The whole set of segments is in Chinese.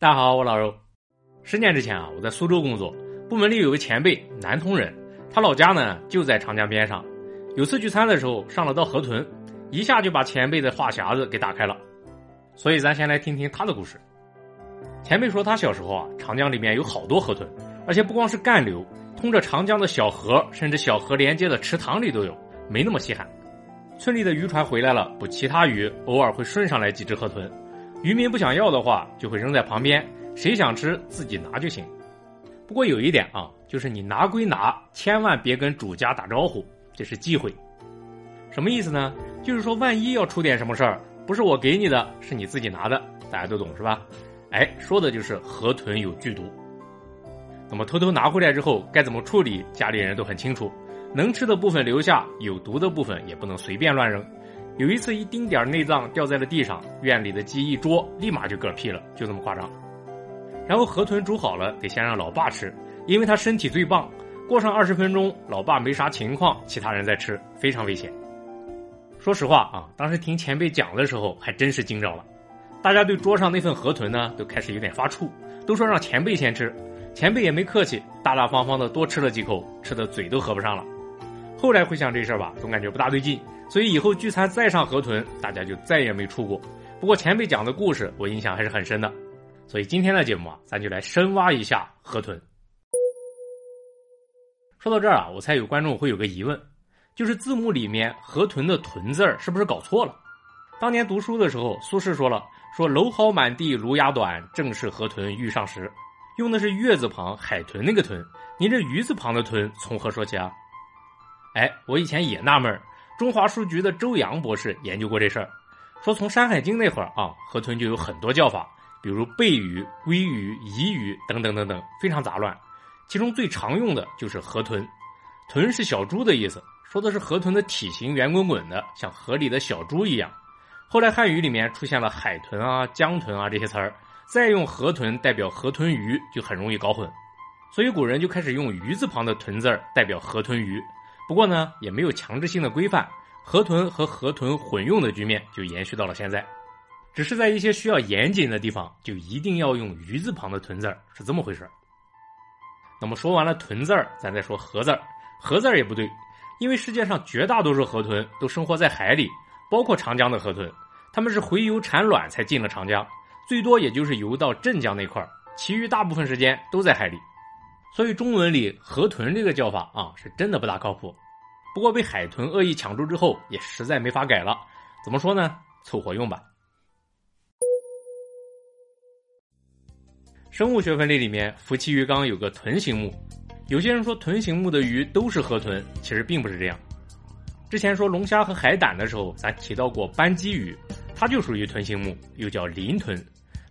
大家好，我老肉。十年之前啊，我在苏州工作，部门里有个前辈，南通人，他老家呢就在长江边上。有次聚餐的时候，上了道河豚，一下就把前辈的话匣子给打开了。所以咱先来听听他的故事。前辈说他小时候啊，长江里面有好多河豚，而且不光是干流，通着长江的小河，甚至小河连接的池塘里都有，没那么稀罕。村里的渔船回来了，捕其他鱼，偶尔会顺上来几只河豚。渔民不想要的话，就会扔在旁边，谁想吃自己拿就行。不过有一点啊，就是你拿归拿，千万别跟主家打招呼，这是忌讳。什么意思呢？就是说万一要出点什么事儿，不是我给你的，是你自己拿的，大家都懂是吧？哎，说的就是河豚有剧毒。那么偷偷拿回来之后该怎么处理，家里人都很清楚。能吃的部分留下，有毒的部分也不能随便乱扔。有一次，一丁点内脏掉在了地上，院里的鸡一捉，立马就嗝屁了，就这么夸张。然后河豚煮好了，得先让老爸吃，因为他身体最棒。过上二十分钟，老爸没啥情况，其他人在吃，非常危险。说实话啊，当时听前辈讲的时候，还真是惊着了。大家对桌上那份河豚呢，都开始有点发怵，都说让前辈先吃。前辈也没客气，大大方方的多吃了几口，吃的嘴都合不上了。后来回想这事儿吧，总感觉不大对劲，所以以后聚餐再上河豚，大家就再也没出过。不过前辈讲的故事，我印象还是很深的。所以今天的节目啊，咱就来深挖一下河豚。说到这儿啊，我猜有观众会有个疑问，就是字幕里面河豚的“豚”字儿是不是搞错了？当年读书的时候，苏轼说了：“说蒌蒿满地芦芽短，正是河豚欲上时。”用的是月字旁海豚那个“豚”，您这鱼字旁的“豚”从何说起啊？哎，我以前也纳闷中华书局的周阳博士研究过这事儿，说从《山海经》那会儿啊，河豚就有很多叫法，比如背鱼、鲑鱼、夷鱼等等等等，非常杂乱。其中最常用的就是河豚，豚是小猪的意思，说的是河豚的体型圆滚滚的，像河里的小猪一样。后来汉语里面出现了海豚啊、江豚啊这些词儿，再用河豚代表河豚鱼，就很容易搞混，所以古人就开始用鱼字旁的“豚”字代表河豚鱼。不过呢，也没有强制性的规范，河豚和河豚混用的局面就延续到了现在。只是在一些需要严谨的地方，就一定要用鱼字旁的“豚”字，是这么回事那么说完了“豚”字儿，咱再说“河”字儿。“河”字儿也不对，因为世界上绝大多数河豚都生活在海里，包括长江的河豚，它们是洄游产卵才进了长江，最多也就是游到镇江那块儿，其余大部分时间都在海里。所以中文里“河豚”这个叫法啊，是真的不大靠谱。不过被海豚恶意抢注之后，也实在没法改了。怎么说呢？凑合用吧。生物学分类里面，夫妻鱼纲有个豚形目。有些人说豚形目的鱼都是河豚，其实并不是这样。之前说龙虾和海胆的时候，咱提到过斑鸡鱼，它就属于豚形目，又叫鳞豚。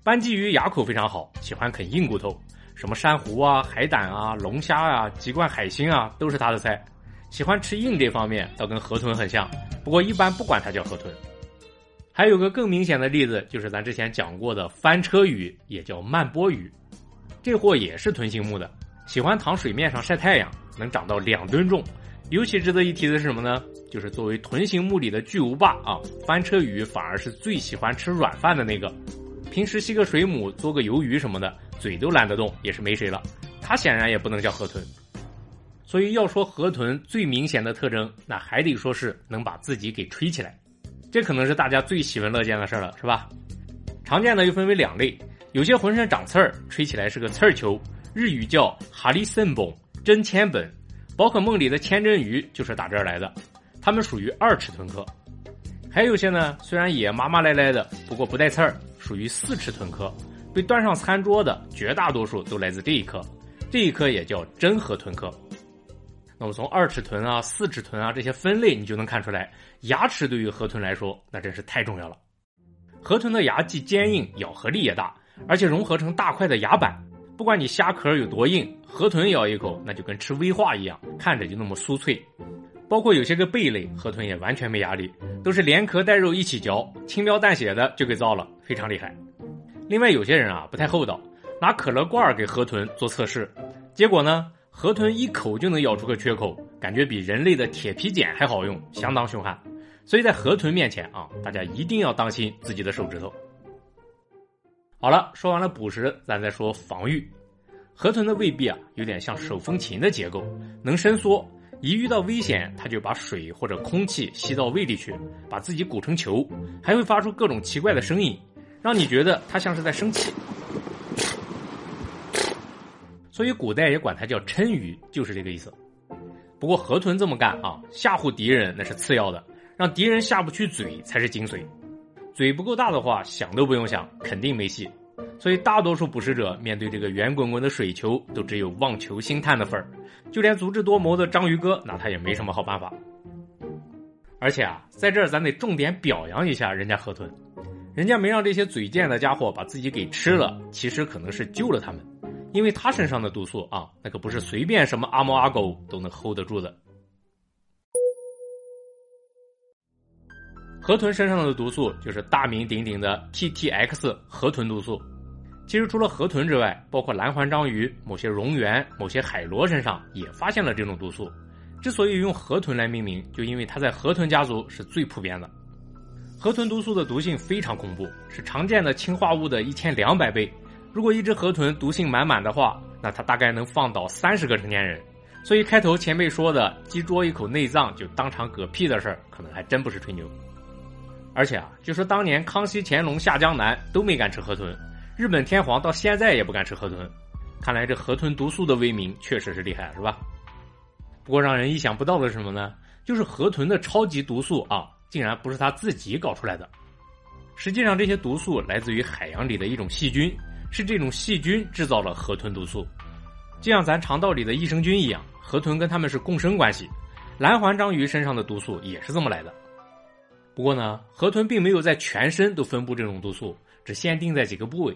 斑鸡鱼牙口非常好，喜欢啃硬骨头。什么珊瑚啊、海胆啊、龙虾啊、鸡冠海星啊，都是它的菜。喜欢吃硬这方面，倒跟河豚很像。不过一般不管它叫河豚。还有个更明显的例子，就是咱之前讲过的翻车鱼，也叫慢波鱼。这货也是豚形目的，喜欢躺水面上晒太阳，能长到两吨重。尤其值得一提的是什么呢？就是作为豚形目里的巨无霸啊，翻车鱼反而是最喜欢吃软饭的那个。平时吸个水母、做个鱿鱼什么的，嘴都懒得动，也是没谁了。它显然也不能叫河豚。所以要说河豚最明显的特征，那还得说是能把自己给吹起来。这可能是大家最喜闻乐见的事了，是吧？常见的又分为两类，有些浑身长刺儿，吹起来是个刺儿球，日语叫哈利森本真千本，宝可梦里的千真鱼就是打这儿来的。它们属于二尺豚科。还有些呢，虽然也麻麻赖赖的，不过不带刺儿，属于四尺豚科。被端上餐桌的绝大多数都来自这一科，这一科也叫真河豚科。那么从二尺豚啊、四尺豚啊这些分类，你就能看出来，牙齿对于河豚来说那真是太重要了。河豚的牙既坚硬，咬合力也大，而且融合成大块的牙板。不管你虾壳有多硬，河豚咬一口那就跟吃威化一样，看着就那么酥脆。包括有些个贝类，河豚也完全没压力，都是连壳带肉一起嚼，轻描淡写的就给造了，非常厉害。另外有些人啊不太厚道，拿可乐罐给河豚做测试，结果呢，河豚一口就能咬出个缺口，感觉比人类的铁皮剪还好用，相当凶悍。所以在河豚面前啊，大家一定要当心自己的手指头。好了，说完了捕食，咱再说防御。河豚的胃壁啊，有点像手风琴的结构，能伸缩。一遇到危险，它就把水或者空气吸到胃里去，把自己鼓成球，还会发出各种奇怪的声音，让你觉得它像是在生气。所以古代也管它叫嗔鱼，就是这个意思。不过河豚这么干啊，吓唬敌人那是次要的，让敌人下不去嘴才是精髓。嘴不够大的话，想都不用想，肯定没戏。所以大多数捕食者面对这个圆滚滚的水球，都只有望球兴叹的份儿。就连足智多谋的章鱼哥，那他也没什么好办法。而且啊，在这儿咱得重点表扬一下人家河豚，人家没让这些嘴贱的家伙把自己给吃了，其实可能是救了他们。因为他身上的毒素啊，那可不是随便什么阿猫阿狗都能 hold 得住的。河豚身上的毒素就是大名鼎鼎的 TTX 河豚毒素。其实除了河豚之外，包括蓝环章鱼、某些蝾螈、某些海螺身上也发现了这种毒素。之所以用河豚来命名，就因为它在河豚家族是最普遍的。河豚毒素的毒性非常恐怖，是常见的氰化物的一千两百倍。如果一只河豚毒性满满的话，那它大概能放倒三十个成年人。所以开头前辈说的鸡啄一口内脏就当场嗝屁的事儿，可能还真不是吹牛。而且啊，据说当年康熙、乾隆下江南都没敢吃河豚，日本天皇到现在也不敢吃河豚。看来这河豚毒素的威名确实是厉害，是吧？不过让人意想不到的是什么呢？就是河豚的超级毒素啊，竟然不是它自己搞出来的。实际上，这些毒素来自于海洋里的一种细菌。是这种细菌制造了河豚毒素，就像咱肠道里的益生菌一样，河豚跟它们是共生关系。蓝环章鱼身上的毒素也是这么来的。不过呢，河豚并没有在全身都分布这种毒素，只限定在几个部位。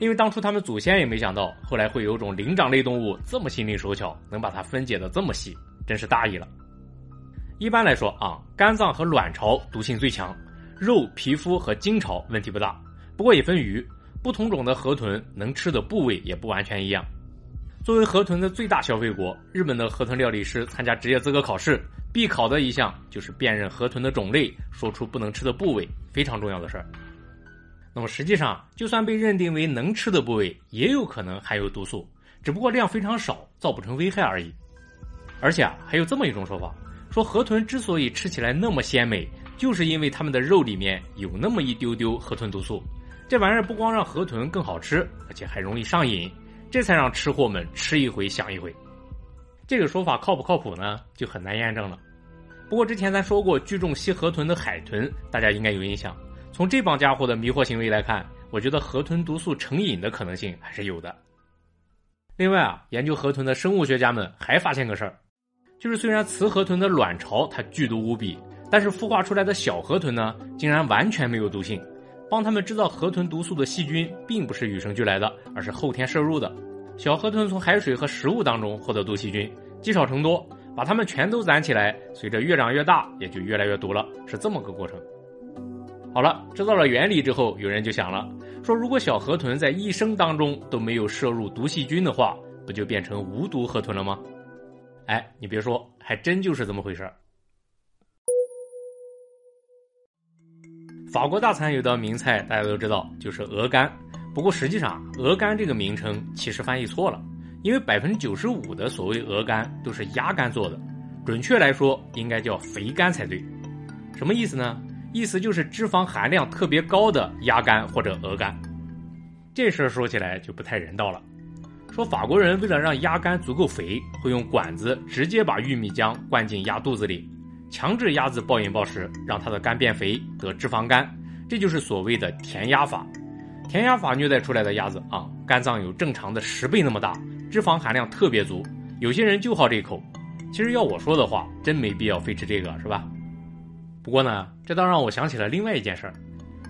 因为当初他们祖先也没想到，后来会有种灵长类动物这么心灵手巧，能把它分解的这么细，真是大意了。一般来说啊，肝脏和卵巢毒性最强，肉、皮肤和精巢问题不大。不过也分鱼。不同种的河豚能吃的部位也不完全一样。作为河豚的最大消费国，日本的河豚料理师参加职业资格考试，必考的一项就是辨认河豚的种类，说出不能吃的部位，非常重要的事儿。那么实际上，就算被认定为能吃的部位，也有可能含有毒素，只不过量非常少，造不成危害而已。而且啊，还有这么一种说法，说河豚之所以吃起来那么鲜美，就是因为它们的肉里面有那么一丢丢河豚毒素。这玩意儿不光让河豚更好吃，而且还容易上瘾，这才让吃货们吃一回想一回。这个说法靠不靠谱呢？就很难验证了。不过之前咱说过聚众吸河豚的海豚，大家应该有印象。从这帮家伙的迷惑行为来看，我觉得河豚毒素成瘾的可能性还是有的。另外啊，研究河豚的生物学家们还发现个事儿，就是虽然雌河豚的卵巢它剧毒无比，但是孵化出来的小河豚呢，竟然完全没有毒性。帮他们制造河豚毒素的细菌，并不是与生俱来的，而是后天摄入的。小河豚从海水和食物当中获得毒细菌，积少成多，把它们全都攒起来，随着越长越大，也就越来越毒了，是这么个过程。好了，知道了原理之后，有人就想了，说如果小河豚在一生当中都没有摄入毒细菌的话，不就变成无毒河豚了吗？哎，你别说，还真就是这么回事儿。法国大餐有道名菜，大家都知道，就是鹅肝。不过实际上，鹅肝这个名称其实翻译错了，因为百分之九十五的所谓鹅肝都是鸭肝做的，准确来说应该叫肥肝才对。什么意思呢？意思就是脂肪含量特别高的鸭肝或者鹅肝。这事儿说起来就不太人道了。说法国人为了让鸭肝足够肥，会用管子直接把玉米浆灌进鸭肚子里。强制鸭子暴饮暴食，让它的肝变肥，得脂肪肝，这就是所谓的填鸭法。填鸭法虐待出来的鸭子啊，肝脏有正常的十倍那么大，脂肪含量特别足。有些人就好这口。其实要我说的话，真没必要非吃这个，是吧？不过呢，这倒让我想起了另外一件事儿。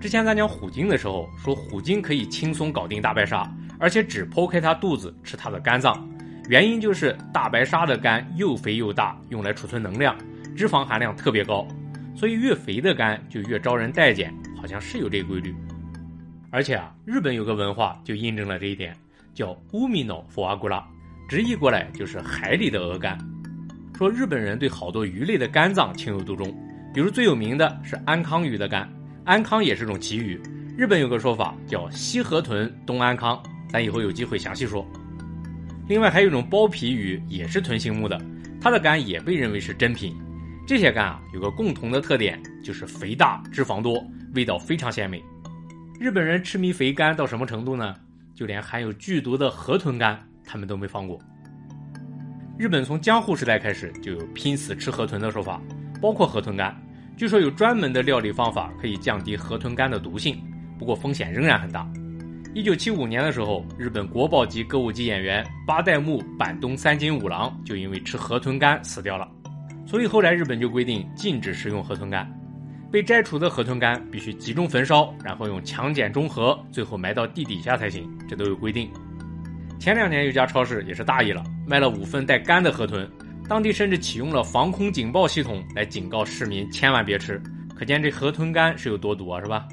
之前咱讲虎鲸的时候，说虎鲸可以轻松搞定大白鲨，而且只剖开它肚子吃它的肝脏，原因就是大白鲨的肝又肥又大，用来储存能量。脂肪含量特别高，所以越肥的肝就越招人待见，好像是有这个规律。而且啊，日本有个文化就印证了这一点，叫乌米诺佛阿古拉，直译过来就是海里的鹅肝。说日本人对好多鱼类的肝脏情有独钟，比如最有名的是安康鱼的肝。安康也是种奇鱼，日本有个说法叫西河豚东安康，咱以后有机会详细说。另外还有一种剥皮鱼，也是豚形目的，它的肝也被认为是珍品。这些肝啊有个共同的特点，就是肥大、脂肪多，味道非常鲜美。日本人痴迷肥肝到什么程度呢？就连含有剧毒的河豚肝，他们都没放过。日本从江户时代开始就有拼死吃河豚的说法，包括河豚肝。据说有专门的料理方法可以降低河豚肝的毒性。不过风险仍然很大。一九七五年的时候，日本国宝级歌舞伎演员八代目板东三津五郎就因为吃河豚肝死掉了。所以后来日本就规定禁止食用河豚肝，被摘除的河豚肝必须集中焚烧，然后用强碱中和，最后埋到地底下才行，这都有规定。前两年有家超市也是大意了，卖了五份带肝的河豚，当地甚至启用了防空警报系统来警告市民千万别吃，可见这河豚肝是有多毒啊，是吧？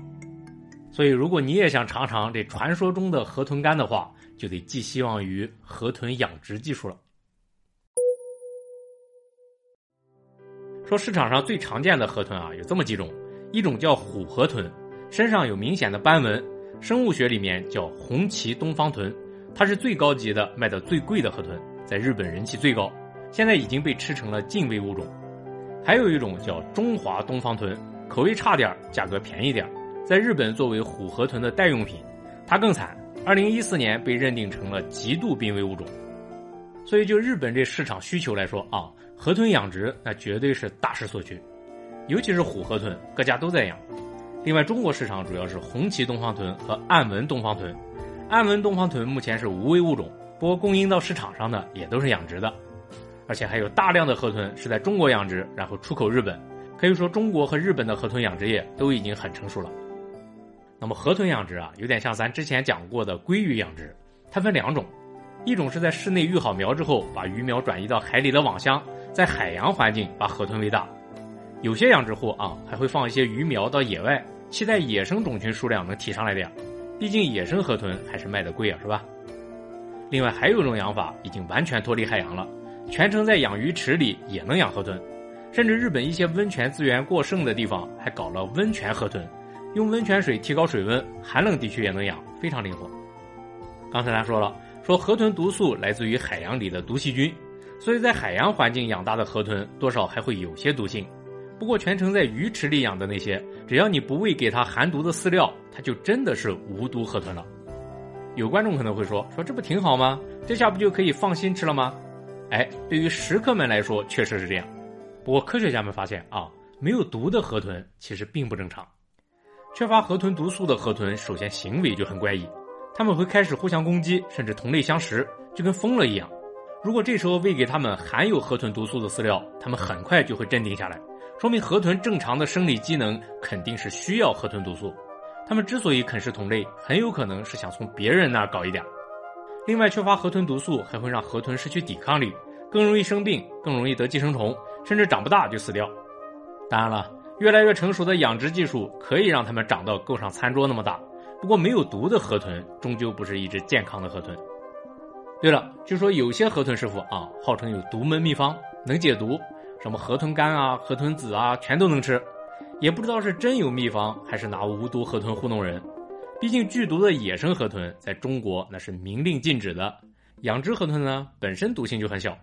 所以，如果你也想尝尝这传说中的河豚干的话，就得寄希望于河豚养殖技术了。说市场上最常见的河豚啊，有这么几种：一种叫虎河豚，身上有明显的斑纹，生物学里面叫红鳍东方豚，它是最高级的、卖的最贵的河豚，在日本人气最高，现在已经被吃成了禁喂物种。还有一种叫中华东方豚，口味差点，价格便宜点儿。在日本作为虎河豚的代用品，它更惨。二零一四年被认定成了极度濒危物种，所以就日本这市场需求来说啊，河豚养殖那绝对是大势所趋，尤其是虎河豚，各家都在养。另外，中国市场主要是红旗东方豚和暗纹东方豚，暗纹东方豚目前是无危物种，不过供应到市场上的也都是养殖的，而且还有大量的河豚是在中国养殖，然后出口日本。可以说，中国和日本的河豚养殖业都已经很成熟了。那么河豚养殖啊，有点像咱之前讲过的鲑鱼养殖，它分两种，一种是在室内育好苗之后，把鱼苗转移到海里的网箱，在海洋环境把河豚喂大。有些养殖户啊，还会放一些鱼苗到野外，期待野生种群数量能提上来点。毕竟野生河豚还是卖的贵啊，是吧？另外还有一种养法，已经完全脱离海洋了，全程在养鱼池里也能养河豚，甚至日本一些温泉资源过剩的地方，还搞了温泉河豚。用温泉水提高水温，寒冷地区也能养，非常灵活。刚才咱说了，说河豚毒素来自于海洋里的毒细菌，所以在海洋环境养大的河豚多少还会有些毒性。不过全程在鱼池里养的那些，只要你不喂给它含毒的饲料，它就真的是无毒河豚了。有观众可能会说，说这不挺好吗？这下不就可以放心吃了吗？哎，对于食客们来说确实是这样。不过科学家们发现啊，没有毒的河豚其实并不正常。缺乏河豚毒素的河豚，首先行为就很怪异，他们会开始互相攻击，甚至同类相食，就跟疯了一样。如果这时候喂给他们含有河豚毒素的饲料，他们很快就会镇定下来，说明河豚正常的生理机能肯定是需要河豚毒素。他们之所以啃食同类，很有可能是想从别人那儿搞一点。另外，缺乏河豚毒素还会让河豚失去抵抗力，更容易生病，更容易得寄生虫，甚至长不大就死掉。当然了。越来越成熟的养殖技术可以让它们长到够上餐桌那么大，不过没有毒的河豚终究不是一只健康的河豚。对了，据说有些河豚师傅啊，号称有独门秘方能解毒，什么河豚肝啊、河豚籽啊，全都能吃。也不知道是真有秘方，还是拿无毒河豚糊弄人。毕竟剧毒的野生河豚在中国那是明令禁止的，养殖河豚呢本身毒性就很小，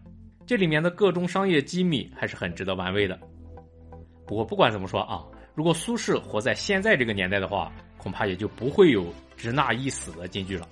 这里面的各种商业机密还是很值得玩味的。不过不管怎么说啊，如果苏轼活在现在这个年代的话，恐怕也就不会有“直纳一死”的金句了。